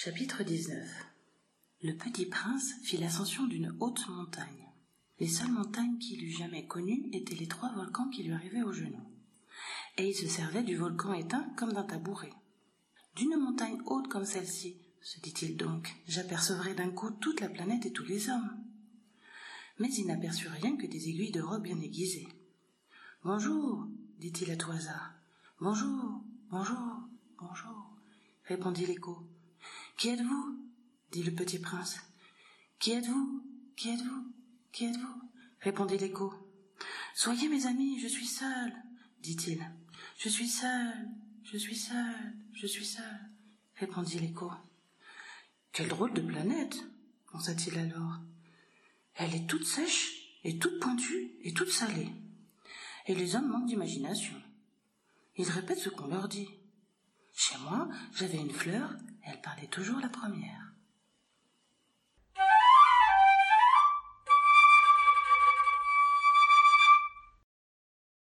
Chapitre 19 Le petit prince fit l'ascension d'une haute montagne. Les seules montagnes qu'il eût jamais connues étaient les trois volcans qui lui arrivaient aux genoux. Et il se servait du volcan éteint comme d'un tabouret. D'une montagne haute comme celle-ci, se dit-il donc, j'apercevrai d'un coup toute la planète et tous les hommes. Mais il n'aperçut rien que des aiguilles de robe bien aiguisées. Bonjour, dit-il à tout hasard. Bonjour, bonjour, bonjour, répondit l'écho. Qui êtes-vous dit le petit prince. Qui êtes-vous? Qui êtes-vous? Qui êtes-vous? répondit l'écho. Soyez mes amis, je suis seul, dit-il. Je suis seul, je suis seul, je suis seul, répondit l'écho. Quelle drôle de planète pensa-t-il alors. Elle est toute sèche et toute pointue et toute salée. Et les hommes manquent d'imagination. Ils répètent ce qu'on leur dit. Chez moi, j'avais une fleur elle parlait toujours la première.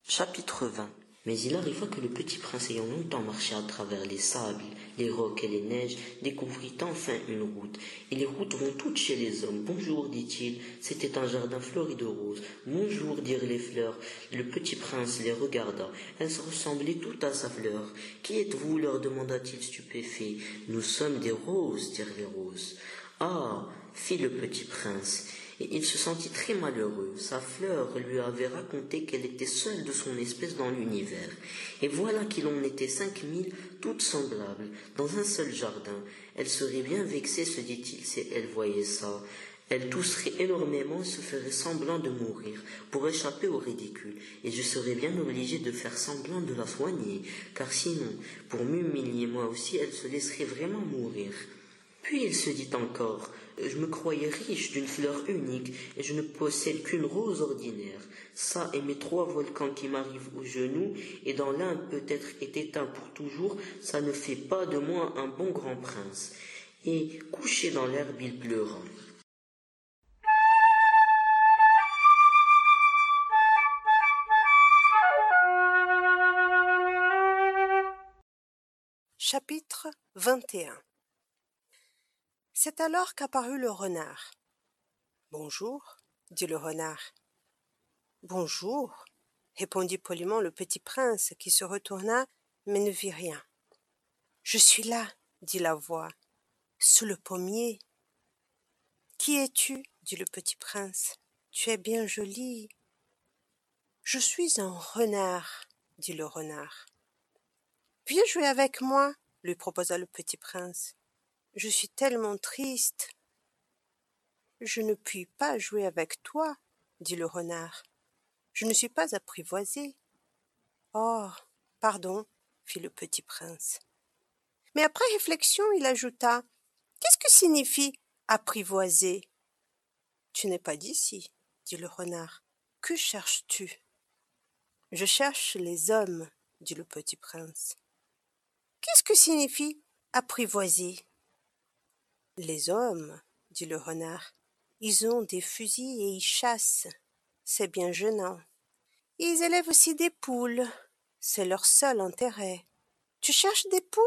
Chapitre 20 Mais il arriva que le petit prince ayant longtemps marché à travers les sables, les rocs et les neiges, découvrit enfin une route. Et les routes vont toutes chez les hommes. Bonjour, dit-il. C'était un jardin fleuri de roses. Bonjour, dirent les fleurs. Le petit prince les regarda. Elles ressemblaient toutes à sa fleur. Qui êtes-vous leur demanda-t-il stupéfait. Nous sommes des roses, dirent les roses. Ah, fit le petit prince il se sentit très malheureux. Sa fleur lui avait raconté qu'elle était seule de son espèce dans l'univers. Et voilà qu'il en était cinq mille, toutes semblables, dans un seul jardin. Elle serait bien vexée, se dit-il, si elle voyait ça. Elle tousserait énormément et se ferait semblant de mourir pour échapper au ridicule, et je serais bien obligé de faire semblant de la soigner, car sinon, pour m'humilier moi aussi, elle se laisserait vraiment mourir. Puis il se dit encore Je me croyais riche d'une fleur unique, et je ne possède qu'une rose ordinaire. Ça et mes trois volcans qui m'arrivent aux genoux, et dans l'un peut-être est éteint pour toujours, ça ne fait pas de moi un bon grand prince. Et couché dans l'herbe, il pleura. Chapitre 21 c'est alors qu'apparut le renard. Bonjour, dit le renard. Bonjour, répondit poliment le petit prince qui se retourna mais ne vit rien. Je suis là, dit la voix, sous le pommier. Qui es-tu dit le petit prince? Tu es bien joli. Je suis un renard, dit le renard. Viens jouer avec moi, lui proposa le petit prince. Je suis tellement triste. Je ne puis pas jouer avec toi, dit le renard. Je ne suis pas apprivoisé. Oh. Pardon, fit le petit prince. Mais après réflexion, il ajouta. Qu'est-ce que signifie apprivoiser? Tu n'es pas d'ici, dit le renard. Que cherches tu? Je cherche les hommes, dit le petit prince. Qu'est-ce que signifie apprivoiser? Les hommes, dit le renard, ils ont des fusils et ils chassent. C'est bien gênant. Ils élèvent aussi des poules. C'est leur seul intérêt. Tu cherches des poules?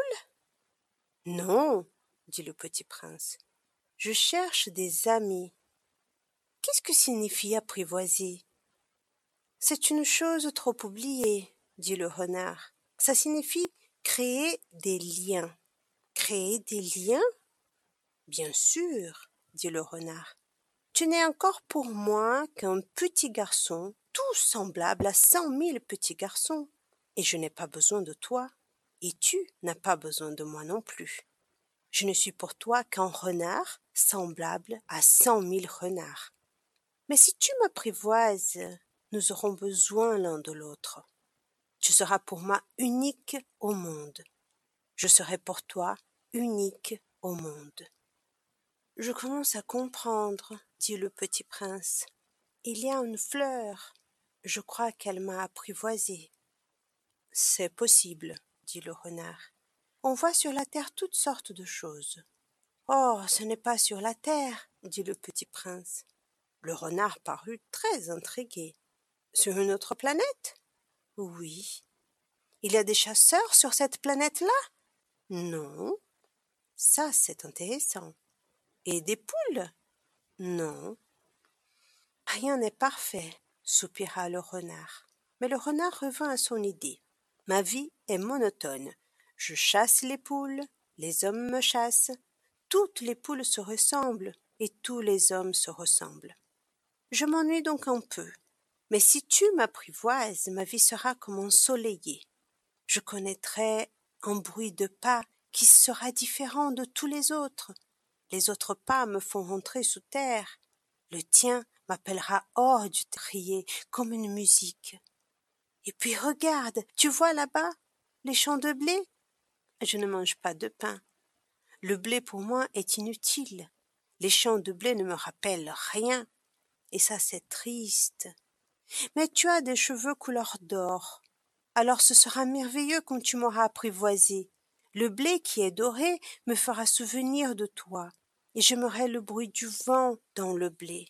Non, dit le petit prince. Je cherche des amis. Qu'est-ce que signifie apprivoiser? C'est une chose trop oubliée, dit le renard. Ça signifie créer des liens. Créer des liens? Bien sûr, dit le renard. Tu n'es encore pour moi qu'un petit garçon, tout semblable à cent mille petits garçons, et je n'ai pas besoin de toi, et tu n'as pas besoin de moi non plus. Je ne suis pour toi qu'un renard semblable à cent mille renards. Mais si tu m'apprivoises, nous aurons besoin l'un de l'autre. Tu seras pour moi unique au monde. Je serai pour toi unique au monde. Je commence à comprendre, dit le petit prince. Il y a une fleur. Je crois qu'elle m'a apprivoisé. C'est possible, dit le renard. On voit sur la terre toutes sortes de choses. Oh, ce n'est pas sur la terre, dit le petit prince. Le renard parut très intrigué. Sur une autre planète? Oui. Il y a des chasseurs sur cette planète-là? Non. Ça, c'est intéressant. Et des poules? Non. Rien n'est parfait, soupira le renard. Mais le renard revint à son idée. Ma vie est monotone. Je chasse les poules, les hommes me chassent. Toutes les poules se ressemblent et tous les hommes se ressemblent. Je m'ennuie donc un peu. Mais si tu m'apprivoises, ma vie sera comme ensoleillée. Je connaîtrai un bruit de pas qui sera différent de tous les autres. Les autres pas me font rentrer sous terre. Le tien m'appellera hors du trier comme une musique. Et puis regarde, tu vois là-bas les champs de blé? Je ne mange pas de pain. Le blé pour moi est inutile. Les champs de blé ne me rappellent rien. Et ça c'est triste. Mais tu as des cheveux couleur d'or. Alors ce sera merveilleux quand tu m'auras apprivoisé. Le blé qui est doré me fera souvenir de toi, et j'aimerai le bruit du vent dans le blé.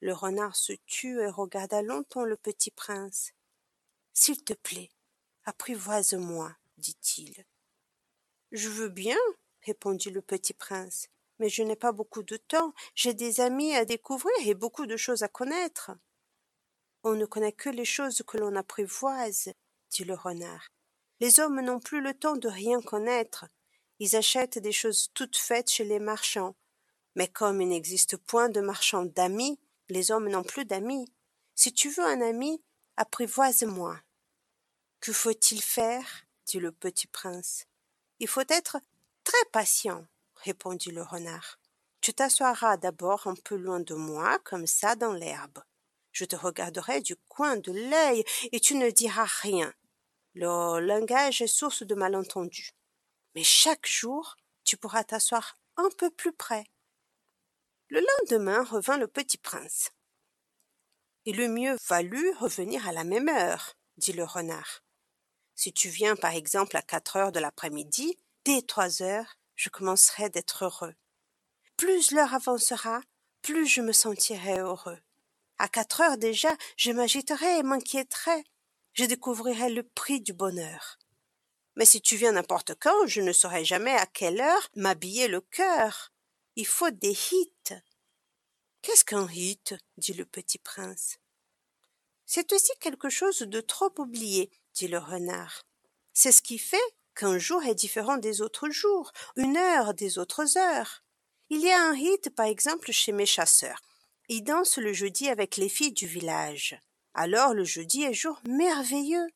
Le renard se tut et regarda longtemps le petit prince. S'il te plaît, apprivoise-moi, dit-il. Je veux bien, répondit le petit prince, mais je n'ai pas beaucoup de temps, j'ai des amis à découvrir et beaucoup de choses à connaître. On ne connaît que les choses que l'on apprivoise, dit le renard. Les hommes n'ont plus le temps de rien connaître. Ils achètent des choses toutes faites chez les marchands. Mais comme il n'existe point de marchands d'amis, les hommes n'ont plus d'amis. Si tu veux un ami, apprivoise-moi. Que faut-il faire? dit le petit prince. Il faut être très patient, répondit le renard. Tu t'assoiras d'abord un peu loin de moi, comme ça, dans l'herbe. Je te regarderai du coin de l'œil et tu ne diras rien. Le langage est source de malentendus. Mais chaque jour, tu pourras t'asseoir un peu plus près. Le lendemain revint le petit prince. Il eût mieux valu revenir à la même heure, dit le renard. Si tu viens par exemple à quatre heures de l'après-midi, dès trois heures, je commencerai d'être heureux. Plus l'heure avancera, plus je me sentirai heureux. À quatre heures déjà, je m'agiterai et m'inquiéterai. Je découvrirai le prix du bonheur. Mais si tu viens n'importe quand, je ne saurai jamais à quelle heure m'habiller le cœur. Il faut des hits. Qu'est-ce qu'un hit? dit le petit prince. C'est aussi quelque chose de trop oublié, dit le renard. C'est ce qui fait qu'un jour est différent des autres jours, une heure des autres heures. Il y a un hit, par exemple, chez mes chasseurs. Ils dansent le jeudi avec les filles du village. Alors le jeudi est jour merveilleux.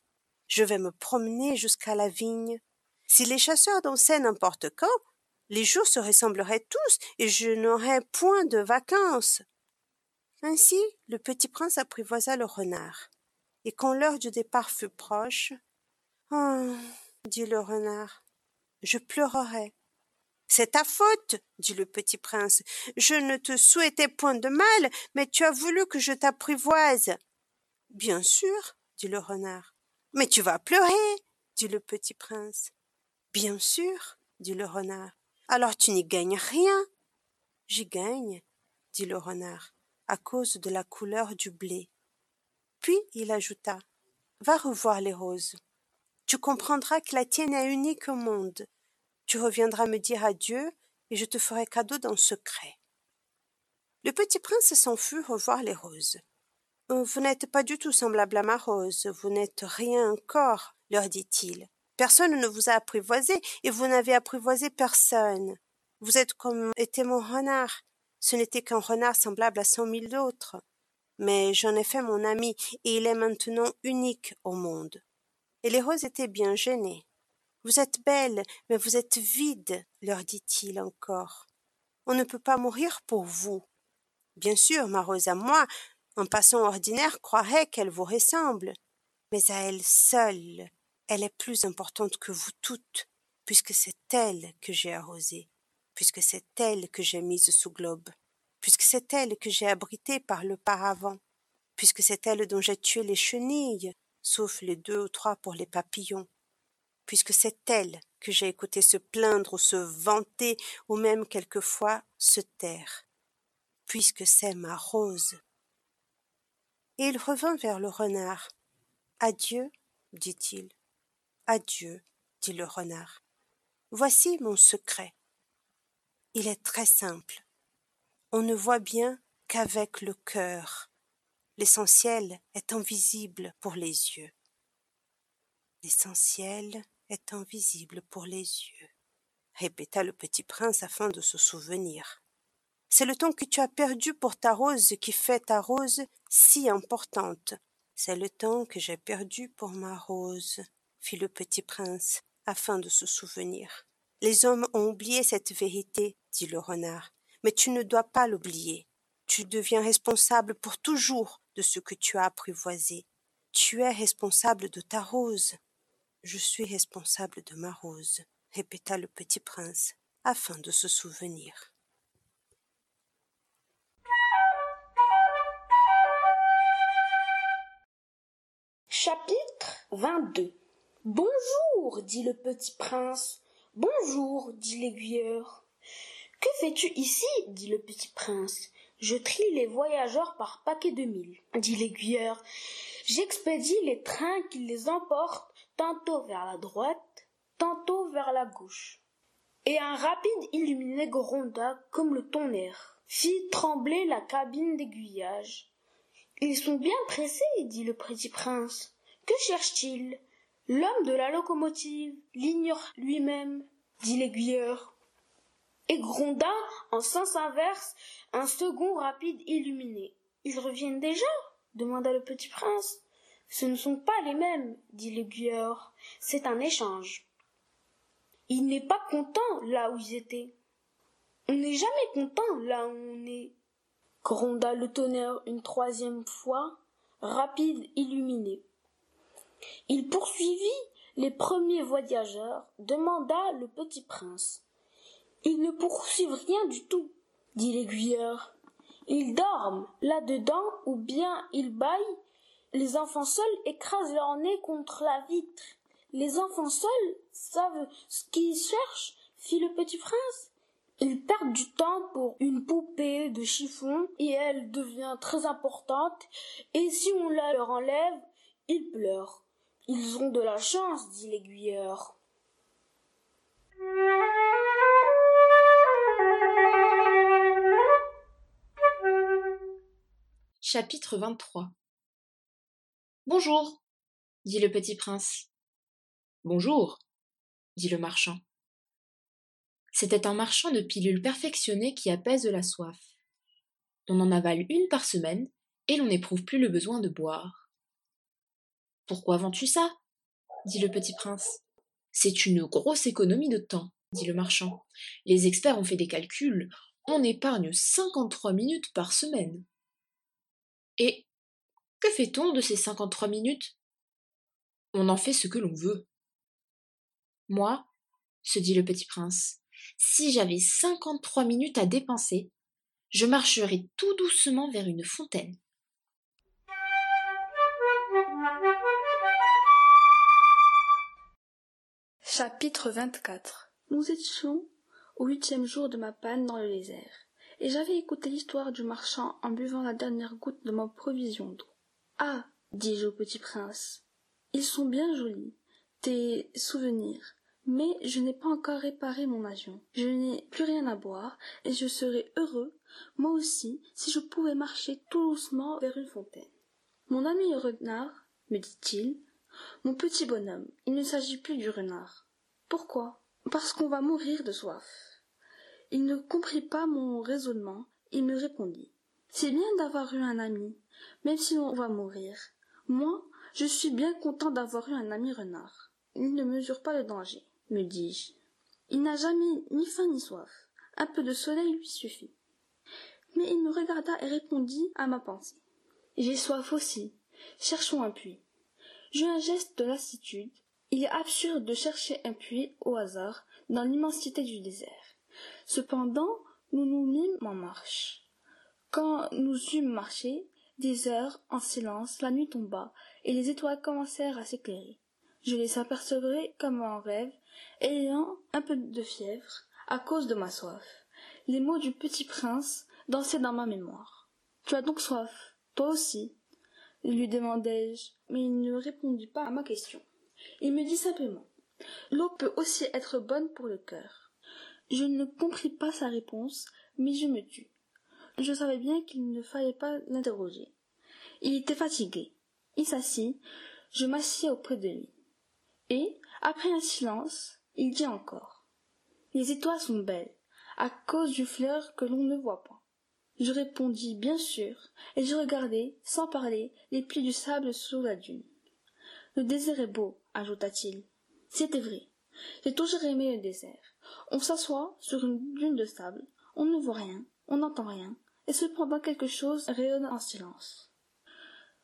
Je vais me promener jusqu'à la vigne. Si les chasseurs dansaient n'importe quand, les jours se ressembleraient tous et je n'aurais point de vacances. Ainsi, le petit prince apprivoisa le renard. Et quand l'heure du départ fut proche, oh, dit le renard, je pleurerai. C'est ta faute, dit le petit prince. Je ne te souhaitais point de mal, mais tu as voulu que je t'apprivoise. Bien sûr, dit le renard. Mais tu vas pleurer, dit le petit prince. Bien sûr, dit le renard. Alors tu n'y gagnes rien. J'y gagne, dit le renard, à cause de la couleur du blé. Puis il ajouta. Va revoir les roses. Tu comprendras que la tienne est unique au monde. Tu reviendras me dire adieu, et je te ferai cadeau d'un secret. Le petit prince s'en fut revoir les roses. Vous n'êtes pas du tout semblable à ma rose, vous n'êtes rien encore, leur dit-il. Personne ne vous a apprivoisé, et vous n'avez apprivoisé personne. Vous êtes comme était mon renard. Ce n'était qu'un renard semblable à cent mille autres. Mais j'en ai fait mon ami, et il est maintenant unique au monde. Et les roses étaient bien gênées. Vous êtes belle, mais vous êtes vide, leur dit-il encore. On ne peut pas mourir pour vous. Bien sûr, ma rose à moi, un passant ordinaire croirait qu'elle vous ressemble, mais à elle seule, elle est plus importante que vous toutes, puisque c'est elle que j'ai arrosée, puisque c'est elle que j'ai mise sous globe, puisque c'est elle que j'ai abritée par le paravent, puisque c'est elle dont j'ai tué les chenilles, sauf les deux ou trois pour les papillons, puisque c'est elle que j'ai écouté se plaindre ou se vanter ou même quelquefois se taire, puisque c'est ma rose. Et il revint vers le renard. Adieu, dit-il. Adieu, dit le renard. Voici mon secret. Il est très simple. On ne voit bien qu'avec le cœur. L'essentiel est invisible pour les yeux. L'essentiel est invisible pour les yeux, répéta le petit prince afin de se souvenir. C'est le temps que tu as perdu pour ta rose qui fait ta rose si importante. C'est le temps que j'ai perdu pour ma rose, fit le petit prince, afin de se souvenir. Les hommes ont oublié cette vérité, dit le renard, mais tu ne dois pas l'oublier. Tu deviens responsable pour toujours de ce que tu as apprivoisé. Tu es responsable de ta rose. Je suis responsable de ma rose, répéta le petit prince, afin de se souvenir. Chapitre 22 Bonjour, dit le petit prince. Bonjour, dit l'aiguilleur. Que fais-tu ici? dit le petit prince. Je trie les voyageurs par paquet de mille, dit l'aiguilleur. J'expédie les trains qui les emportent tantôt vers la droite, tantôt vers la gauche. Et un rapide illuminé gronda comme le tonnerre, fit trembler la cabine d'aiguillage. Ils sont bien pressés, dit le petit prince. Que cherche-t-il? L'homme de la locomotive l'ignore lui-même, dit l'aiguilleur. Et gronda en sens inverse un second rapide illuminé. Ils reviennent déjà? demanda le petit prince. Ce ne sont pas les mêmes, dit l'aiguilleur. C'est un échange. Il n'est pas content là où ils étaient. On n'est jamais content là où on est. Gronda le tonnerre une troisième fois, rapide illuminé. Il poursuivit les premiers voyageurs, demanda le petit prince. Ils ne poursuivent rien du tout, dit l'aiguilleur. Ils dorment là-dedans ou bien ils baillent. Les enfants seuls écrasent leur nez contre la vitre. Les enfants seuls savent ce qu'ils cherchent, fit le petit prince. Ils perdent du temps pour une poupée de chiffon et elle devient très importante et si on la leur enlève, ils pleurent. Ils ont de la chance, dit l'aiguilleur. Chapitre 23 Bonjour, dit le petit prince. Bonjour, dit le marchand. C'était un marchand de pilules perfectionnées qui apaise la soif. On en avale une par semaine et l'on n'éprouve plus le besoin de boire. Pourquoi vends-tu ça? dit le petit prince. C'est une grosse économie de temps, dit le marchand. Les experts ont fait des calculs. On épargne cinquante-trois minutes par semaine. Et que fait-on de ces cinquante-trois minutes? On en fait ce que l'on veut. Moi, se dit le petit prince, si j'avais cinquante-trois minutes à dépenser, je marcherais tout doucement vers une fontaine. Chapitre 24 Nous étions au huitième jour de ma panne dans le désert, et j'avais écouté l'histoire du marchand en buvant la dernière goutte de ma provision d'eau. Ah dis-je au petit prince, ils sont bien jolis, tes souvenirs, mais je n'ai pas encore réparé mon avion. Je n'ai plus rien à boire, et je serais heureux, moi aussi, si je pouvais marcher tout doucement vers une fontaine. Mon ami le renard, me dit-il, mon petit bonhomme, il ne s'agit plus du renard. Pourquoi? Parce qu'on va mourir de soif. Il ne comprit pas mon raisonnement, il me répondit. C'est bien d'avoir eu un ami, même si on va mourir. Moi, je suis bien content d'avoir eu un ami renard. Il ne mesure pas le danger, me dis-je. Il n'a jamais ni faim ni soif. Un peu de soleil lui suffit. Mais il me regarda et répondit à ma pensée. J'ai soif aussi. Cherchons un puits. J'eus un geste de lassitude il est absurde de chercher un puits au hasard dans l'immensité du désert. Cependant, nous nous mîmes en marche. Quand nous eûmes marché, des heures, en silence, la nuit tomba, et les étoiles commencèrent à s'éclairer. Je les apercevrai comme en rêve, ayant un peu de fièvre, à cause de ma soif. Les mots du petit prince dansaient dans ma mémoire. Tu as donc soif, toi aussi? lui demandai-je, mais il ne répondit pas à ma question. Il me dit simplement L'eau peut aussi être bonne pour le cœur. Je ne compris pas sa réponse, mais je me tus. Je savais bien qu'il ne fallait pas l'interroger. Il était fatigué. Il s'assit, je m'assis auprès de lui. Et, après un silence, il dit encore. Les étoiles sont belles, à cause du fleur que l'on ne voit pas. Je répondis bien sûr, et je regardai, sans parler, les plis du sable sur la dune. Le désert est beau, ajouta-t-il. C'était vrai. J'ai toujours aimé le désert. On s'assoit sur une dune de sable, on ne voit rien, on n'entend rien, et cependant quelque chose rayonne en silence.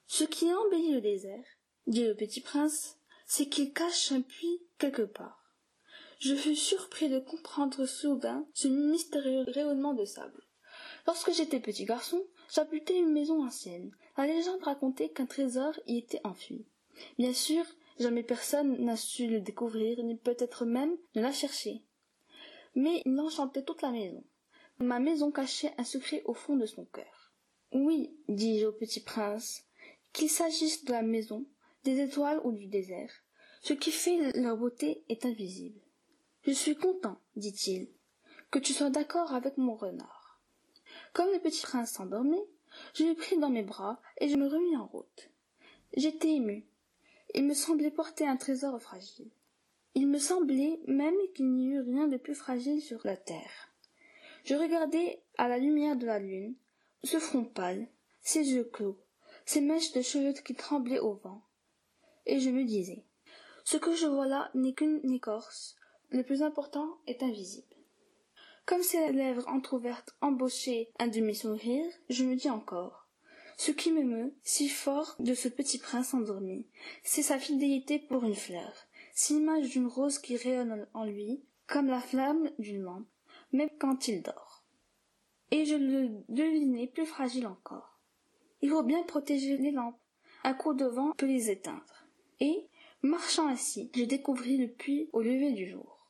Ce qui embellit le désert, dit le petit prince, c'est qu'il cache un puits quelque part. Je fus surpris de comprendre soudain ce mystérieux rayonnement de sable. Lorsque j'étais petit garçon, j'habitais une maison ancienne. La légende racontait qu'un trésor y était enfui. Bien sûr, jamais personne n'a su le découvrir, ni peut-être même ne l'a cherché. Mais il enchantait toute la maison. Ma maison cachait un secret au fond de son cœur. Oui, dis-je au petit prince, qu'il s'agisse de la maison, des étoiles ou du désert, ce qui fait leur beauté est invisible. Je suis content, dit-il, que tu sois d'accord avec mon renard. Comme le petit prince s'endormait, je le pris dans mes bras et je me remis en route. J'étais ému. Il me semblait porter un trésor fragile. Il me semblait même qu'il n'y eût rien de plus fragile sur la terre. Je regardais à la lumière de la lune, ce front pâle, ses yeux clos, ces mèches de cheveux qui tremblaient au vent. Et je me disais, ce que je vois là n'est qu'une écorce, le plus important est invisible. Comme ses lèvres entr'ouvertes embauchaient un demi-sourire, je me dis encore, ce qui m'émeut si fort de ce petit prince endormi, c'est sa fidélité pour une fleur, c'est l'image d'une rose qui rayonne en lui, comme la flamme d'une lampe, même quand il dort. Et je le devinais plus fragile encore. Il faut bien protéger les lampes. Un coup de vent peut les éteindre. Et, marchant ainsi, je découvris le puits au lever du jour.